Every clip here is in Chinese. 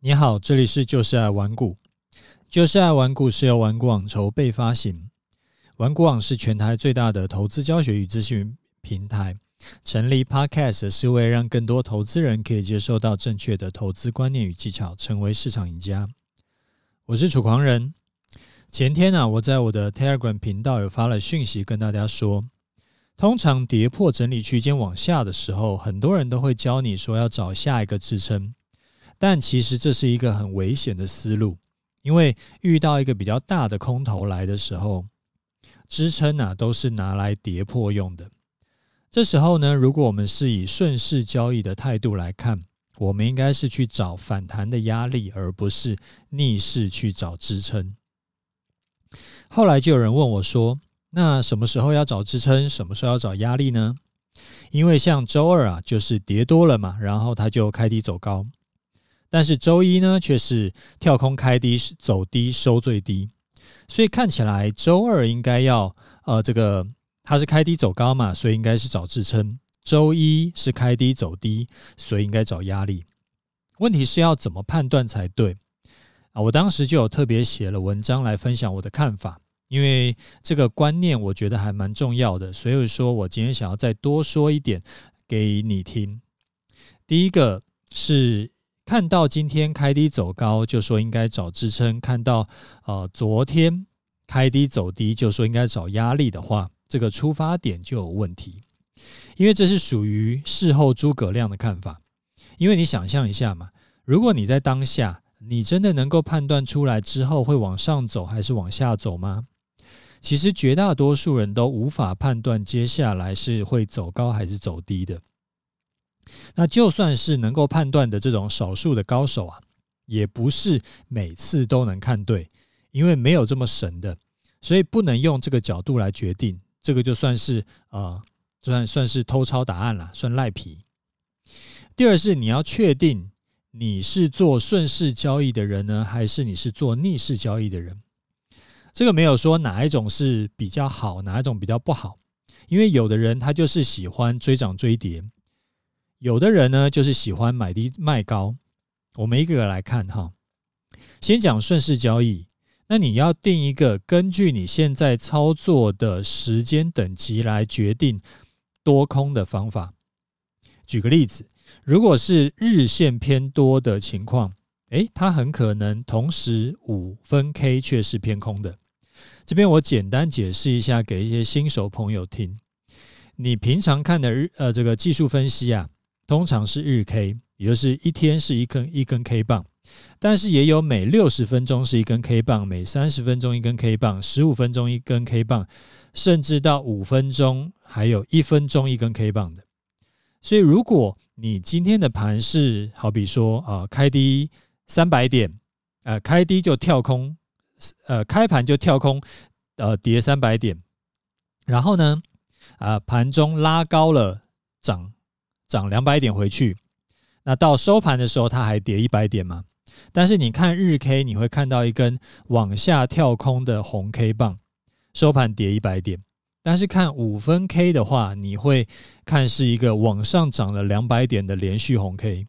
你好，这里是就是爱玩股。就是爱玩股是由玩股网筹备发行，玩股网是全台最大的投资教学与资讯平台。成立 Podcast 是为了让更多投资人可以接受到正确的投资观念与技巧，成为市场赢家。我是楚狂人。前天啊，我在我的 Telegram 频道有发了讯息跟大家说，通常跌破整理区间往下的时候，很多人都会教你说要找下一个支撑。但其实这是一个很危险的思路，因为遇到一个比较大的空头来的时候，支撑啊都是拿来跌破用的。这时候呢，如果我们是以顺势交易的态度来看，我们应该是去找反弹的压力，而不是逆势去找支撑。后来就有人问我说：“那什么时候要找支撑？什么时候要找压力呢？”因为像周二啊，就是跌多了嘛，然后它就开低走高。但是周一呢，却是跳空开低走低收最低，所以看起来周二应该要呃这个它是开低走高嘛，所以应该是找支撑。周一是开低走低，所以应该找压力。问题是要怎么判断才对啊？我当时就有特别写了文章来分享我的看法，因为这个观念我觉得还蛮重要的，所以说我今天想要再多说一点给你听。第一个是。看到今天开低走高，就说应该找支撑；看到呃昨天开低走低，就说应该找压力的话，这个出发点就有问题，因为这是属于事后诸葛亮的看法。因为你想象一下嘛，如果你在当下，你真的能够判断出来之后会往上走还是往下走吗？其实绝大多数人都无法判断接下来是会走高还是走低的。那就算是能够判断的这种少数的高手啊，也不是每次都能看对，因为没有这么神的，所以不能用这个角度来决定。这个就算是呃，算算是偷抄答案了，算赖皮。第二是你要确定你是做顺势交易的人呢，还是你是做逆势交易的人？这个没有说哪一种是比较好，哪一种比较不好，因为有的人他就是喜欢追涨追跌。有的人呢，就是喜欢买低卖高。我们一个个来看哈。先讲顺势交易，那你要定一个根据你现在操作的时间等级来决定多空的方法。举个例子，如果是日线偏多的情况，诶，它很可能同时五分 K 却是偏空的。这边我简单解释一下，给一些新手朋友听。你平常看的日呃这个技术分析啊。通常是日 K，也就是一天是一根一根 K 棒，但是也有每六十分钟是一根 K 棒，每三十分钟一根 K 棒，十五分钟一根 K 棒，甚至到五分钟还有一分钟一根 K 棒的。所以，如果你今天的盘是好比说啊、呃，开低三百点，呃，开低就跳空，呃，开盘就跳空，呃，跌三百点，然后呢，啊、呃，盘中拉高了涨。涨两百点回去，那到收盘的时候，它还跌一百点嘛？但是你看日 K，你会看到一根往下跳空的红 K 棒，收盘跌一百点。但是看五分 K 的话，你会看是一个往上涨了两百点的连续红 K。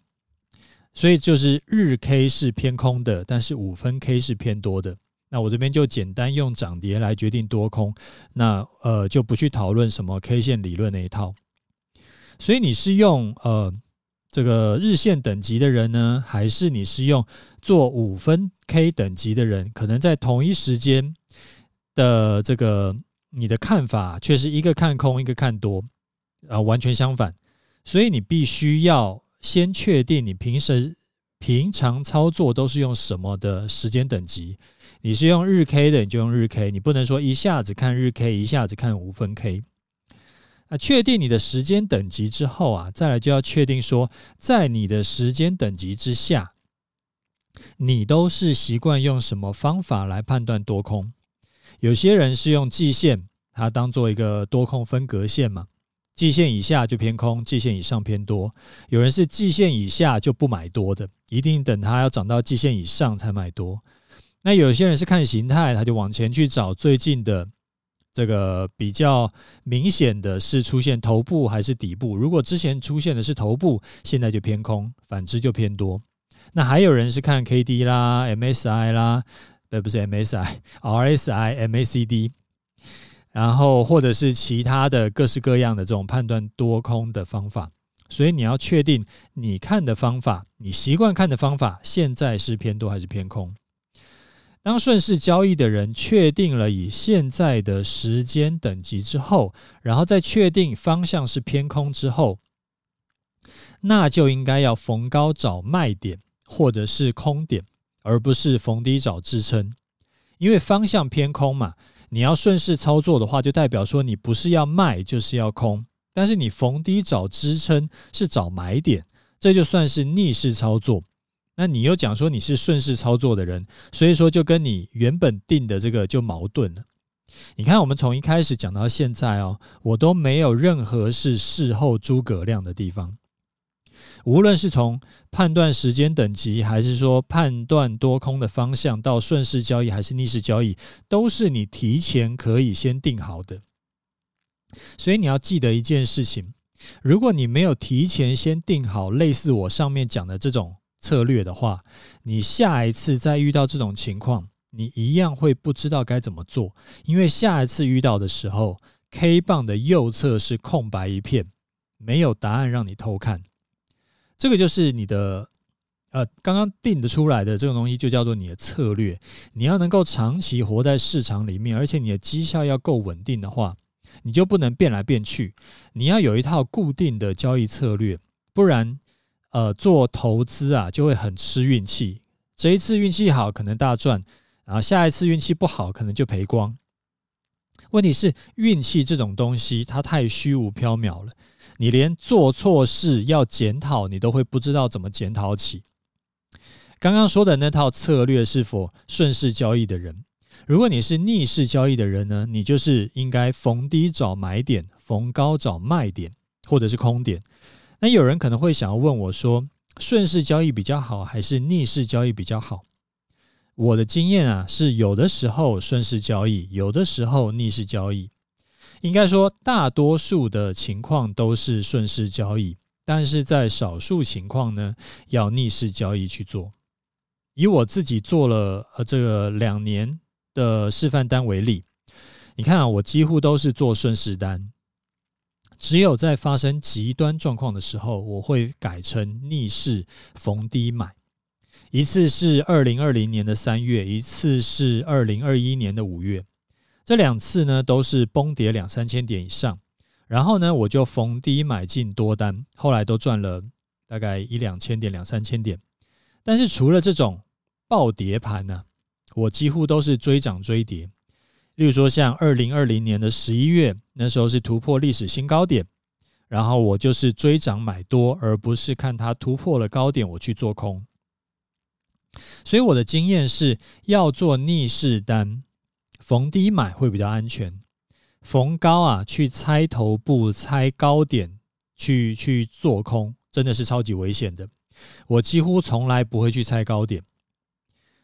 所以就是日 K 是偏空的，但是五分 K 是偏多的。那我这边就简单用涨跌来决定多空，那呃就不去讨论什么 K 线理论那一套。所以你是用呃这个日线等级的人呢，还是你是用做五分 K 等级的人？可能在同一时间的这个你的看法却是一个看空，一个看多，啊，完全相反。所以你必须要先确定你平时平常操作都是用什么的时间等级。你是用日 K 的，你就用日 K，你不能说一下子看日 K，一下子看五分 K。那确定你的时间等级之后啊，再来就要确定说，在你的时间等级之下，你都是习惯用什么方法来判断多空？有些人是用季线，它当做一个多空分隔线嘛，季线以下就偏空，季线以上偏多。有人是季线以下就不买多的，一定等它要涨到季线以上才买多。那有些人是看形态，他就往前去找最近的。这个比较明显的是出现头部还是底部？如果之前出现的是头部，现在就偏空；反之就偏多。那还有人是看 K D 啦、M S I 啦，呃，不是 M S I，R S I、M A C D，然后或者是其他的各式各样的这种判断多空的方法。所以你要确定你看的方法，你习惯看的方法，现在是偏多还是偏空？当顺势交易的人确定了以现在的时间等级之后，然后再确定方向是偏空之后，那就应该要逢高找卖点或者是空点，而不是逢低找支撑。因为方向偏空嘛，你要顺势操作的话，就代表说你不是要卖就是要空。但是你逢低找支撑是找买点，这就算是逆势操作。那你又讲说你是顺势操作的人，所以说就跟你原本定的这个就矛盾了。你看，我们从一开始讲到现在哦，我都没有任何是事后诸葛亮的地方。无论是从判断时间等级，还是说判断多空的方向，到顺势交易还是逆势交易，都是你提前可以先定好的。所以你要记得一件事情，如果你没有提前先定好类似我上面讲的这种策略的话，你下一次再遇到这种情况，你一样会不知道该怎么做，因为下一次遇到的时候，K 棒的右侧是空白一片，没有答案让你偷看。这个就是你的，呃，刚刚定得出来的这种东西，就叫做你的策略。你要能够长期活在市场里面，而且你的绩效要够稳定的话。你就不能变来变去，你要有一套固定的交易策略，不然，呃，做投资啊就会很吃运气。这一次运气好，可能大赚，然后下一次运气不好，可能就赔光。问题是运气这种东西，它太虚无缥缈了，你连做错事要检讨，你都会不知道怎么检讨起。刚刚说的那套策略是否顺势交易的人？如果你是逆势交易的人呢，你就是应该逢低找买点，逢高找卖点，或者是空点。那有人可能会想要问我说，顺势交易比较好，还是逆势交易比较好？我的经验啊，是有的时候顺势交易，有的时候逆势交易。应该说，大多数的情况都是顺势交易，但是在少数情况呢，要逆势交易去做。以我自己做了呃这个两年。的示范单为例，你看啊，我几乎都是做顺势单，只有在发生极端状况的时候，我会改成逆势逢低买。一次是二零二零年的三月，一次是二零二一年的五月，这两次呢都是崩跌两三千点以上，然后呢我就逢低买进多单，后来都赚了大概一两千点、两三千点。但是除了这种暴跌盘呢、我几乎都是追涨追跌，例如说像二零二零年的十一月，那时候是突破历史新高点，然后我就是追涨买多，而不是看它突破了高点我去做空。所以我的经验是要做逆势单，逢低买会比较安全，逢高啊去猜头部、猜高点去去做空，真的是超级危险的。我几乎从来不会去猜高点。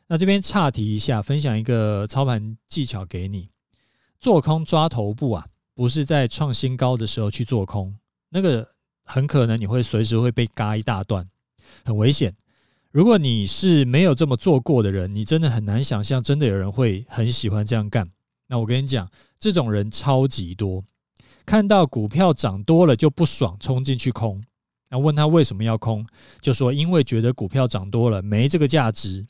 那这边岔题一下，分享一个操盘技巧给你。做空抓头部啊，不是在创新高的时候去做空，那个很可能你会随时会被嘎一大段，很危险。如果你是没有这么做过的人，你真的很难想象，真的有人会很喜欢这样干。那我跟你讲，这种人超级多，看到股票涨多了就不爽，冲进去空。那问他为什么要空，就说因为觉得股票涨多了没这个价值。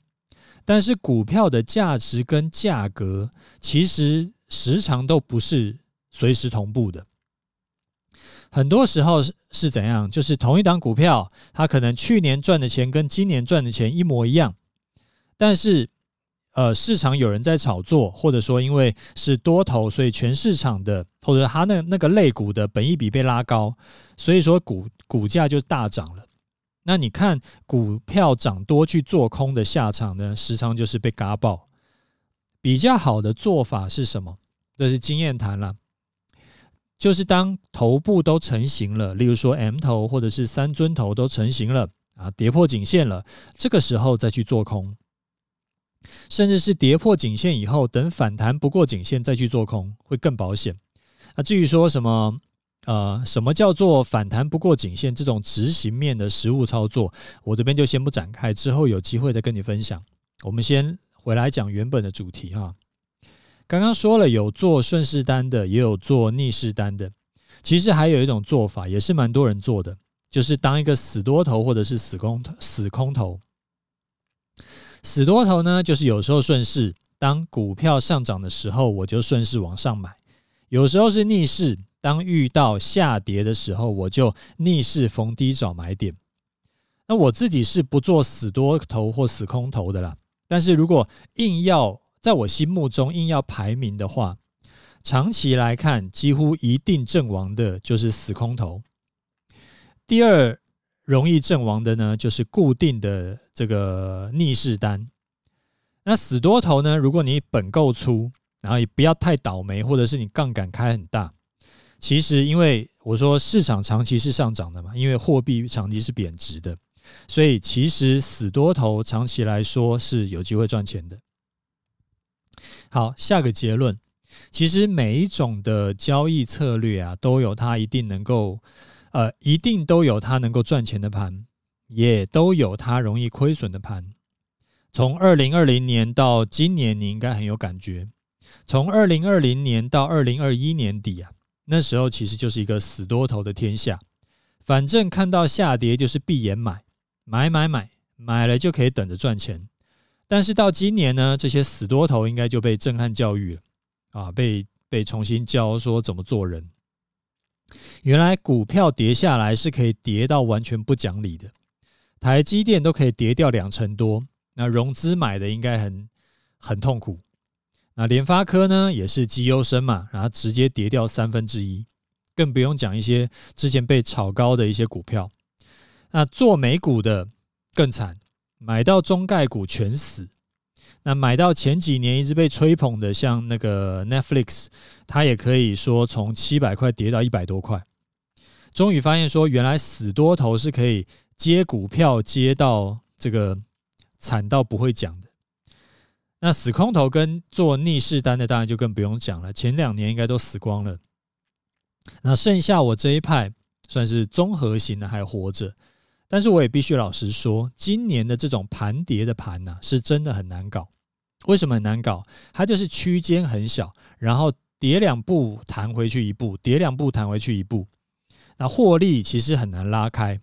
但是股票的价值跟价格其实时常都不是随时同步的，很多时候是是怎样？就是同一档股票，它可能去年赚的钱跟今年赚的钱一模一样，但是呃市场有人在炒作，或者说因为是多头，所以全市场的或者它那那个类股的本益比被拉高，所以说股股价就大涨了。那你看股票涨多去做空的下场呢，时常就是被嘎爆。比较好的做法是什么？这是经验谈了，就是当头部都成型了，例如说 M 头或者是三尊头都成型了啊，跌破颈线了，这个时候再去做空，甚至是跌破颈线以后，等反弹不过颈线再去做空，会更保险。那至于说什么呃，什么叫做反弹不过颈线这种执行面的实物操作，我这边就先不展开，之后有机会再跟你分享。我们先回来讲原本的主题哈。刚刚说了有做顺势单的，也有做逆势单的。其实还有一种做法，也是蛮多人做的，就是当一个死多头或者是死空、死空头。死多头呢，就是有时候顺势，当股票上涨的时候，我就顺势往上买；有时候是逆势，当遇到下跌的时候，我就逆势逢低找买点。那我自己是不做死多头或死空头的啦。但是如果硬要在我心目中硬要排名的话，长期来看，几乎一定阵亡的就是死空头。第二容易阵亡的呢，就是固定的这个逆势单。那死多头呢，如果你本够粗，然后也不要太倒霉，或者是你杠杆开很大，其实因为我说市场长期是上涨的嘛，因为货币长期是贬值的，所以其实死多头长期来说是有机会赚钱的。好，下个结论，其实每一种的交易策略啊，都有它一定能够，呃，一定都有它能够赚钱的盘，也都有它容易亏损的盘。从二零二零年到今年，你应该很有感觉。从二零二零年到二零二一年底啊，那时候其实就是一个死多头的天下，反正看到下跌就是闭眼买，买买买，买了就可以等着赚钱。但是到今年呢，这些死多头应该就被震撼教育了啊，被被重新教说怎么做人。原来股票跌下来是可以跌到完全不讲理的，台积电都可以跌掉两成多，那融资买的应该很很痛苦。那联发科呢，也是绩优生嘛，然后直接跌掉三分之一，更不用讲一些之前被炒高的一些股票。那做美股的更惨。买到中概股全死，那买到前几年一直被吹捧的，像那个 Netflix，它也可以说从七百块跌到一百多块。终于发现说，原来死多头是可以接股票接到这个惨到不会讲的。那死空头跟做逆势单的，当然就更不用讲了。前两年应该都死光了。那剩下我这一派算是综合型的，还活着。但是我也必须老实说，今年的这种盘跌的盘呐，是真的很难搞。为什么很难搞？它就是区间很小，然后跌两步弹回去一步，跌两步弹回去一步，那获利其实很难拉开。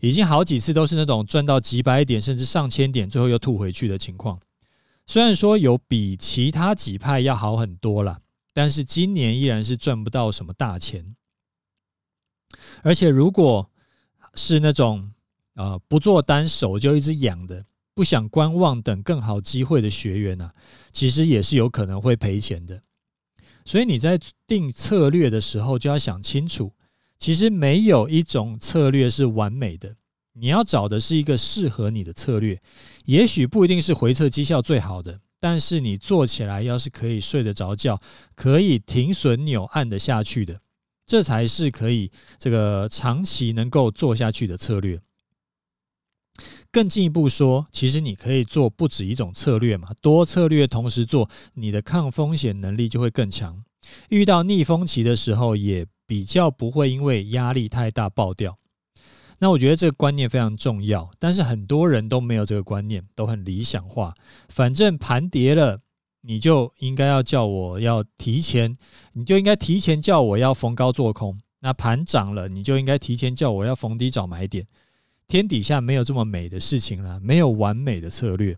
已经好几次都是那种赚到几百点甚至上千点，最后又吐回去的情况。虽然说有比其他几派要好很多了，但是今年依然是赚不到什么大钱。而且如果是那种啊，不做单手就一直养的，不想观望等更好机会的学员啊，其实也是有可能会赔钱的。所以你在定策略的时候就要想清楚，其实没有一种策略是完美的，你要找的是一个适合你的策略。也许不一定是回测绩效最好的，但是你做起来要是可以睡得着觉，可以停损扭按得下去的。这才是可以这个长期能够做下去的策略。更进一步说，其实你可以做不止一种策略嘛，多策略同时做，你的抗风险能力就会更强。遇到逆风期的时候，也比较不会因为压力太大爆掉。那我觉得这个观念非常重要，但是很多人都没有这个观念，都很理想化。反正盘跌了。你就应该要叫我要提前，你就应该提前叫我要逢高做空。那盘涨了，你就应该提前叫我要逢低找买点。天底下没有这么美的事情了，没有完美的策略。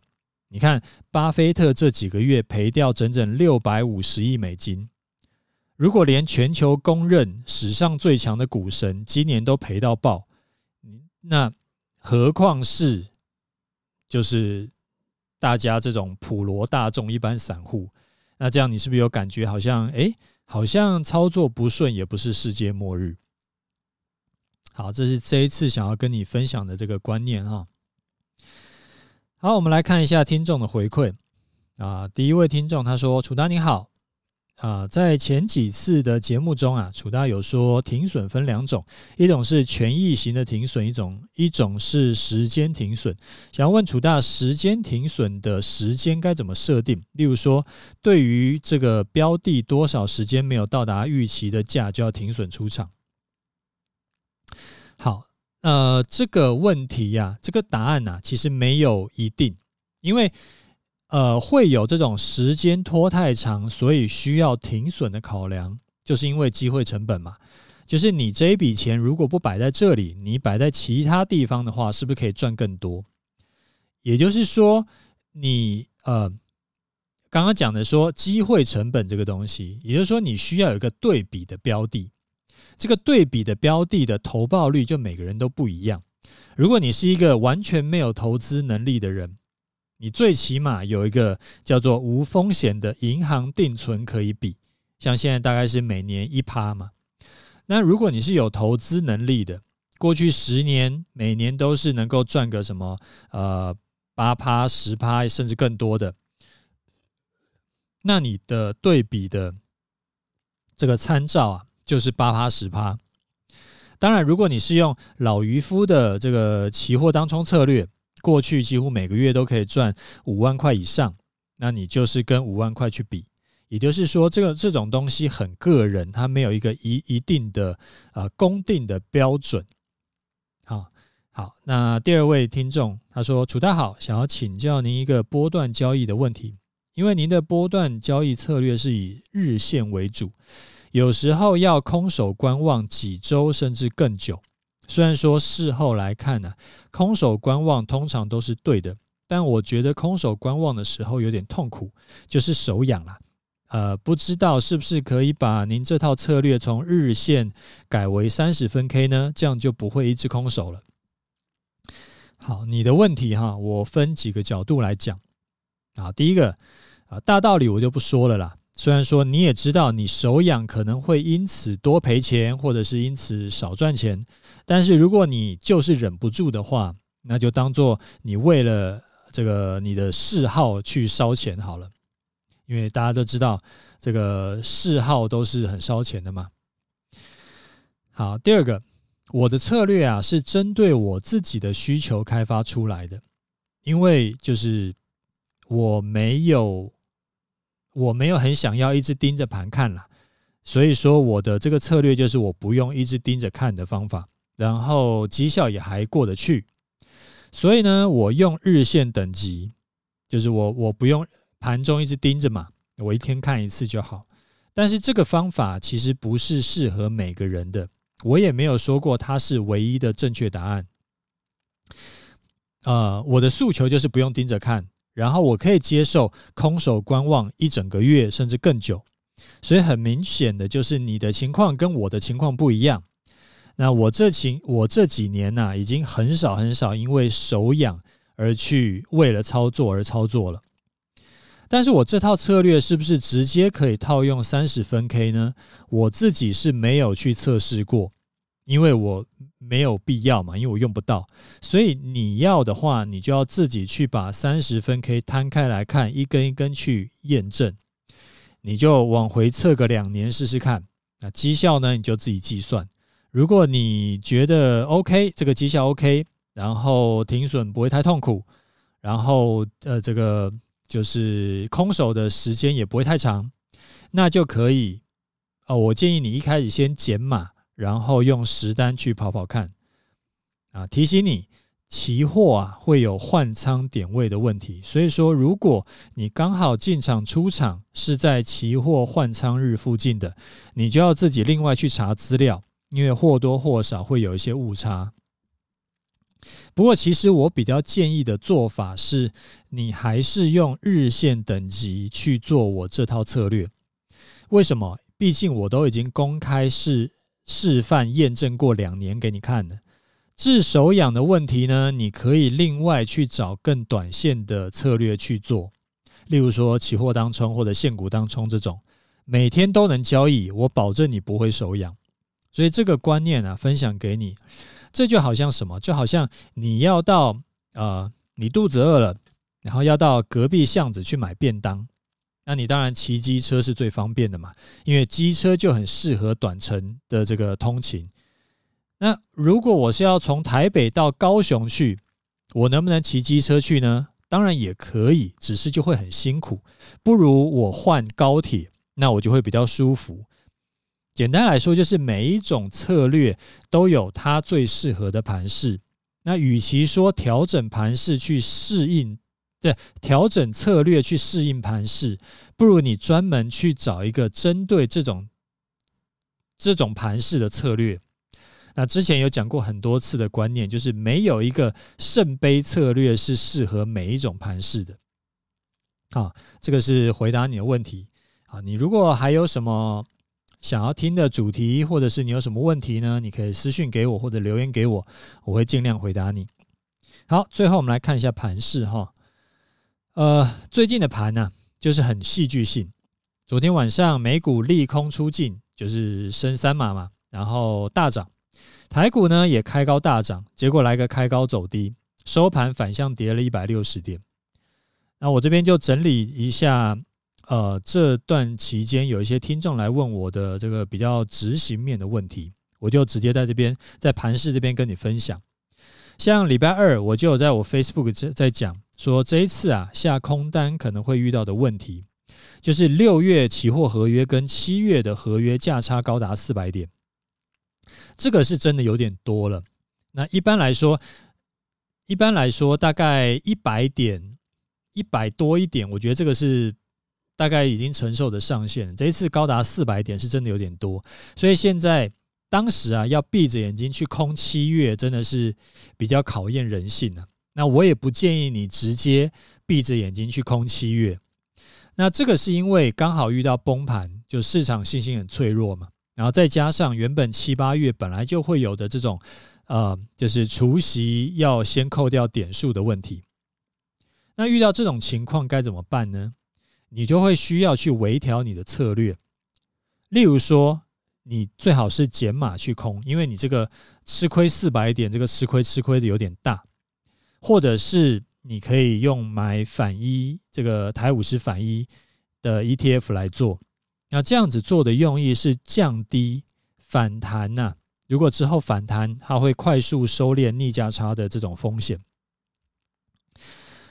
你看，巴菲特这几个月赔掉整整六百五十亿美金。如果连全球公认史上最强的股神今年都赔到爆，那何况是就是。大家这种普罗大众、一般散户，那这样你是不是有感觉好像，哎，好像操作不顺也不是世界末日？好，这是这一次想要跟你分享的这个观念哈。好，我们来看一下听众的回馈啊。第一位听众他说：“楚丹你好。”啊，在前几次的节目中啊，楚大有说停损分两种，一种是权益型的停损，一种一种是时间停损。想要问楚大，时间停损的时间该怎么设定？例如说，对于这个标的多少时间没有到达预期的价，就要停损出场。好，呃，这个问题呀、啊，这个答案呢、啊，其实没有一定，因为呃，会有这种时间拖太长，所以需要停损的考量，就是因为机会成本嘛。就是你这一笔钱如果不摆在这里，你摆在其他地方的话，是不是可以赚更多？也就是说，你呃，刚刚讲的说机会成本这个东西，也就是说你需要有一个对比的标的，这个对比的标的的投报率就每个人都不一样。如果你是一个完全没有投资能力的人，你最起码有一个叫做无风险的银行定存可以比，像现在大概是每年一趴嘛。那如果你是有投资能力的，过去十年每年都是能够赚个什么呃。八趴、十趴，甚至更多的，那你的对比的这个参照啊，就是八趴、十趴。当然，如果你是用老渔夫的这个期货当冲策略，过去几乎每个月都可以赚五万块以上，那你就是跟五万块去比。也就是说，这个这种东西很个人，它没有一个一一定的呃公定的标准。好。好，那第二位听众他说：“楚大好，想要请教您一个波段交易的问题。因为您的波段交易策略是以日线为主，有时候要空手观望几周甚至更久。虽然说事后来看呢、空手观望通常都是对的，但我觉得空手观望的时候有点痛苦，就是手痒啦。呃，不知道是不是可以把您这套策略从日线改为三十分 K 呢？这样就不会一直空手了。”好，你的问题哈，我分几个角度来讲啊。第一个啊，大道理我就不说了啦。虽然说你也知道，你手痒可能会因此多赔钱，或者是因此少赚钱，但是如果你就是忍不住的话，那就当做你为了这个你的嗜好去烧钱好了。因为大家都知道，这个嗜好都是很烧钱的嘛。好，第二个。我的策略啊，是针对我自己的需求开发出来的，因为就是我没有我没有很想要一直盯着盘看啦，所以说我的这个策略就是我不用一直盯着看的方法，然后绩效也还过得去，所以呢，我用日线等级，就是我我不用盘中一直盯着嘛，我一天看一次就好，但是这个方法其实不是适合每个人的。我也没有说过它是唯一的正确答案。呃，我的诉求就是不用盯着看，然后我可以接受空手观望一整个月甚至更久。所以很明显的就是你的情况跟我的情况不一样。那我这情我这几年呢，已经很少很少因为手痒而去为了操作而操作了。但是我这套策略是不是直接可以套用三十分 K 呢？我自己是没有去测试过，因为我没有必要嘛，因为我用不到。所以你要的话，你就要自己去把三十分 K 摊开来看，一根一根去验证。你就往回测个两年试试看。那绩效呢，你就自己计算。如果你觉得 OK，这个绩效 OK，然后停损不会太痛苦，然后呃这个。就是空手的时间也不会太长，那就可以哦。我建议你一开始先减码，然后用实单去跑跑看啊。提醒你，期货啊会有换仓点位的问题，所以说如果你刚好进场出场是在期货换仓日附近的，你就要自己另外去查资料，因为或多或少会有一些误差。不过，其实我比较建议的做法是，你还是用日线等级去做我这套策略。为什么？毕竟我都已经公开是示范验证过两年给你看的。治手痒的问题呢，你可以另外去找更短线的策略去做，例如说期货当冲或者现股当冲这种，每天都能交易，我保证你不会手痒。所以这个观念啊，分享给你。这就好像什么？就好像你要到呃，你肚子饿了，然后要到隔壁巷子去买便当，那你当然骑机车是最方便的嘛，因为机车就很适合短程的这个通勤。那如果我是要从台北到高雄去，我能不能骑机车去呢？当然也可以，只是就会很辛苦，不如我换高铁，那我就会比较舒服。简单来说，就是每一种策略都有它最适合的盘势。那与其说调整盘势去适应，对，调整策略去适应盘势，不如你专门去找一个针对这种这种盘势的策略。那之前有讲过很多次的观念，就是没有一个圣杯策略是适合每一种盘势的。好，这个是回答你的问题。啊，你如果还有什么想要听的主题，或者是你有什么问题呢？你可以私讯给我或者留言给我，我会尽量回答你。好，最后我们来看一下盘势哈。呃，最近的盘呢，就是很戏剧性。昨天晚上美股利空出尽，就是升三码嘛，然后大涨。台股呢也开高大涨，结果来个开高走低，收盘反向跌了一百六十点。那我这边就整理一下，呃，这段期间有一些听众来问我的这个比较执行面的问题，我就直接在这边在盘市这边跟你分享。像礼拜二我就有在我 Facebook 在讲说，这一次啊下空单可能会遇到的问题，就是六月期货合约跟七月的合约价差高达四百点。这个是真的有点多了。那一般来说，一般来说大概一百点，一百多一点，我觉得这个是大概已经承受的上限。这一次高达四百点是真的有点多，所以现在当时啊要闭着眼睛去空七月，真的是比较考验人性啊。那我也不建议你直接闭着眼睛去空七月。那这个是因为刚好遇到崩盘，就市场信心很脆弱嘛。然后再加上原本七八月本来就会有的这种，呃，就是除夕要先扣掉点数的问题。那遇到这种情况该怎么办呢？你就会需要去微调你的策略。例如说，你最好是减码去空，因为你这个吃亏四百点，这个吃亏吃亏的有点大。或者是你可以用买反一这个台五十反一的 ETF 来做。那这样子做的用意是降低反弹呐、如果之后反弹，它会快速收敛逆价差的这种风险。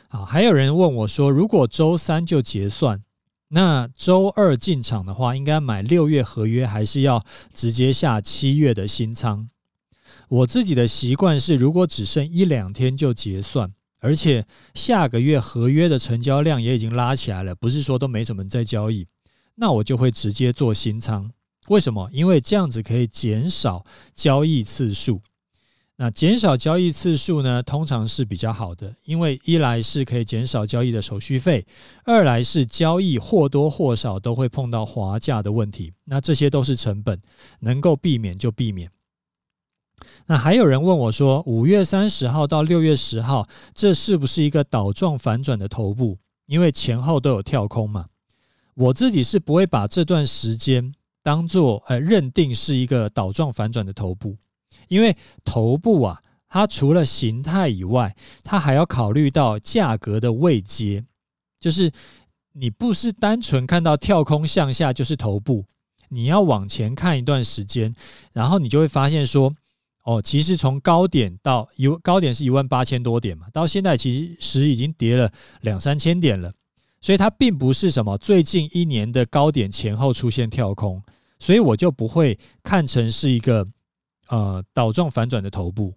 好，还有人问我说，如果周三就结算，那周二进场的话，应该买六月合约，还是要直接下七月的新仓？我自己的习惯是，如果只剩一两天就结算，而且下个月合约的成交量也已经拉起来了，不是说都没什么在交易。那我就会直接做新仓，为什么？因为这样子可以减少交易次数。那减少交易次数呢，通常是比较好的，因为一来是可以减少交易的手续费，二来是交易或多或少都会碰到滑价的问题。那这些都是成本，能够避免就避免。那还有人问我说，五月三十号到六月十号，这是不是一个倒状反转的头部？因为前后都有跳空嘛。我自己是不会把这段时间当做呃认定是一个倒状反转的头部，因为头部啊，它除了形态以外，它还要考虑到价格的位阶，就是你不是单纯看到跳空向下就是头部，你要往前看一段时间，然后你就会发现说，哦，其实从高点到一高点是一万八千多点嘛，到现在其实已经跌了两三千点了。所以它并不是什么最近一年的高点前后出现跳空，所以我就不会看成是一个呃倒状反转的头部。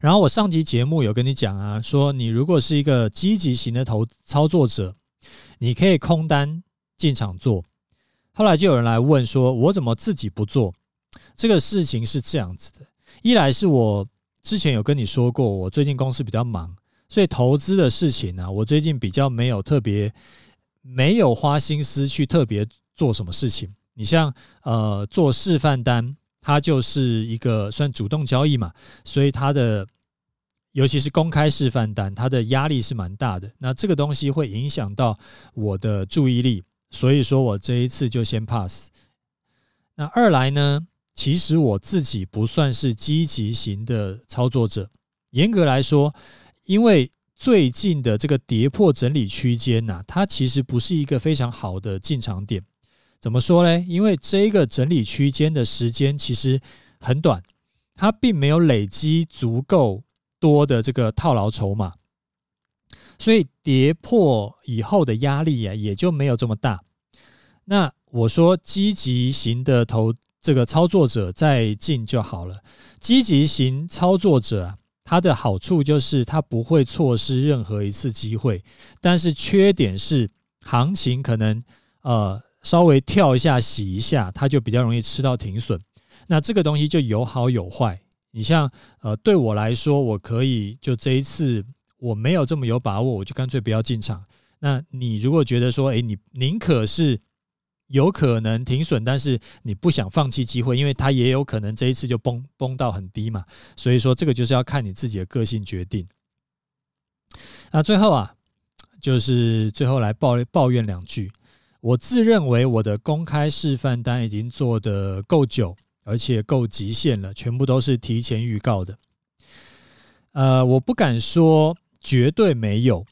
然后我上集节目有跟你讲啊，说你如果是一个积极型的投操作者，你可以空单进场做。后来就有人来问说，我怎么自己不做？这个事情是这样子的，一来是我之前有跟你说过，我最近公司比较忙。所以投资的事情呢，我最近比较没有特别，没有花心思去特别做什么事情。你像呃做示范单，它就是一个算主动交易嘛，所以它的尤其是公开示范单，它的压力是蛮大的。那这个东西会影响到我的注意力，所以说我这一次就先 pass。那二来呢，其实我自己不算是积极型的操作者，严格来说。因为最近的这个跌破整理区间呐，它其实不是一个非常好的进场点。怎么说呢？因为这个整理区间的时间其实很短，它并没有累积足够多的这个套牢筹码，所以跌破以后的压力啊也就没有这么大。那我说积极型的投这个操作者再进就好了。积极型操作者啊，他的好处就是他不会错失任何一次机会，但是缺点是行情可能呃稍微跳一下洗一下，他就比较容易吃到停损。那这个东西就有好有坏。你像呃对我来说，我可以就这一次我没有这么有把握，我就干脆不要进场。那你如果觉得说，诶，你宁可是。有可能停损，但是你不想放弃机会，因为它也有可能这一次就崩崩到很低嘛。所以说，这个就是要看你自己的个性决定。那最后啊，就是最后来抱抱怨两句。我自认为我的公开示范单已经做得够久，而且够极限了，全部都是提前预告的。呃，我不敢说绝对没有，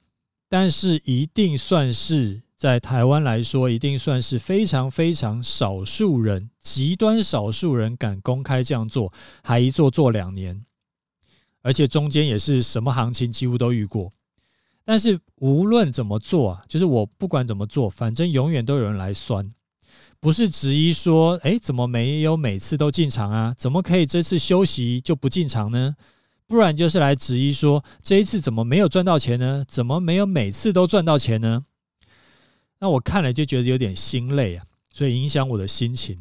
但是一定算是。在台湾来说，一定算是非常非常少数人，极端少数人敢公开这样做，还一做做两年，而且中间也是什么行情几乎都遇过。但是无论怎么做啊，就是我不管怎么做，反正永远都有人来酸，不是质疑说，诶，怎么没有每次都进场啊？怎么可以这次休息就不进场呢？不然就是来质疑说，这一次怎么没有赚到钱呢？怎么没有每次都赚到钱呢？那我看了就觉得有点心累啊，所以影响我的心情。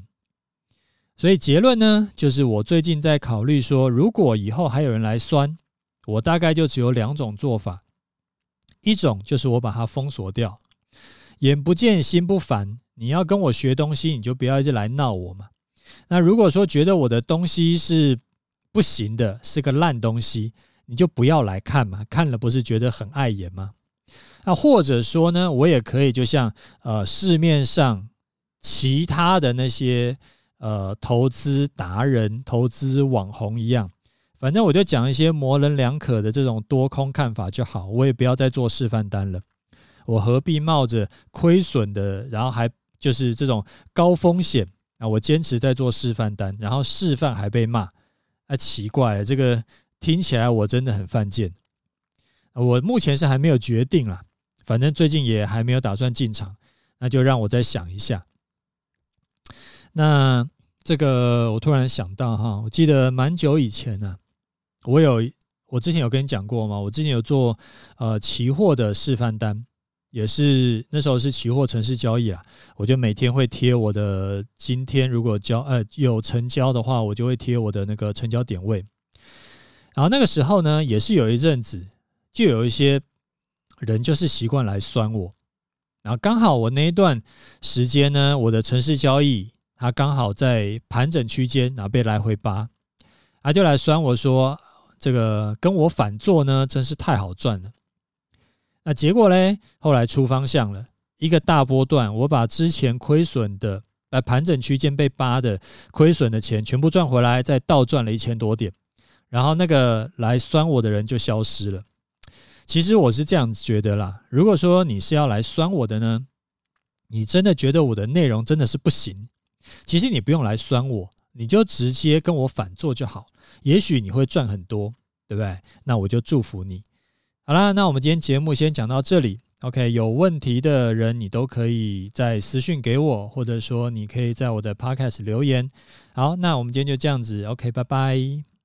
所以结论呢，就是我最近在考虑说，如果以后还有人来酸，我大概就只有两种做法。一种就是我把它封锁掉，眼不见心不烦。你要跟我学东西，你就不要一直来闹我嘛。那如果说觉得我的东西是不行的，是个烂东西，你就不要来看嘛。看了不是觉得很碍眼吗？那或者说呢，我也可以就像呃市面上其他的那些呃投资达人、投资网红一样，反正我就讲一些模棱两可的这种多空看法就好，我也不要再做示范单了。我何必冒着亏损的，然后还就是这种高风险啊？我坚持在做示范单，然后示范还被骂，啊奇怪了，这个听起来我真的很犯贱。我目前是还没有决定啦。反正最近也还没有打算进场，那就让我再想一下。那这个我突然想到哈，我记得蛮久以前呢，我有我之前有跟你讲过吗？我之前有做呃期货的示范单，也是那时候是期货城市交易啊，我就每天会贴我的今天如果交呃有成交的话，我就会贴我的那个成交点位。然后那个时候呢，也是有一阵子就有一些。人就是习惯来酸我，然后刚好我那一段时间呢，我的城市交易它刚好在盘整区间，然后被来回扒，他就来酸我说这个跟我反做呢，真是太好赚了。那结果嘞，后来出方向了，一个大波段，我把之前亏损的呃盘整区间被扒的亏损的钱全部赚回来，再倒赚了一千多点，然后那个来酸我的人就消失了。其实我是这样觉得啦，如果说你是要来酸我的呢，你真的觉得我的内容真的是不行，其实你不用来酸我，你就直接跟我反做就好，也许你会赚很多，对不对？那我就祝福你。好啦，那我们今天节目先讲到这里。OK，有问题的人你都可以在私讯给我，或者说你可以在我的 Podcast 留言。好，那我们今天就这样子。OK，拜拜。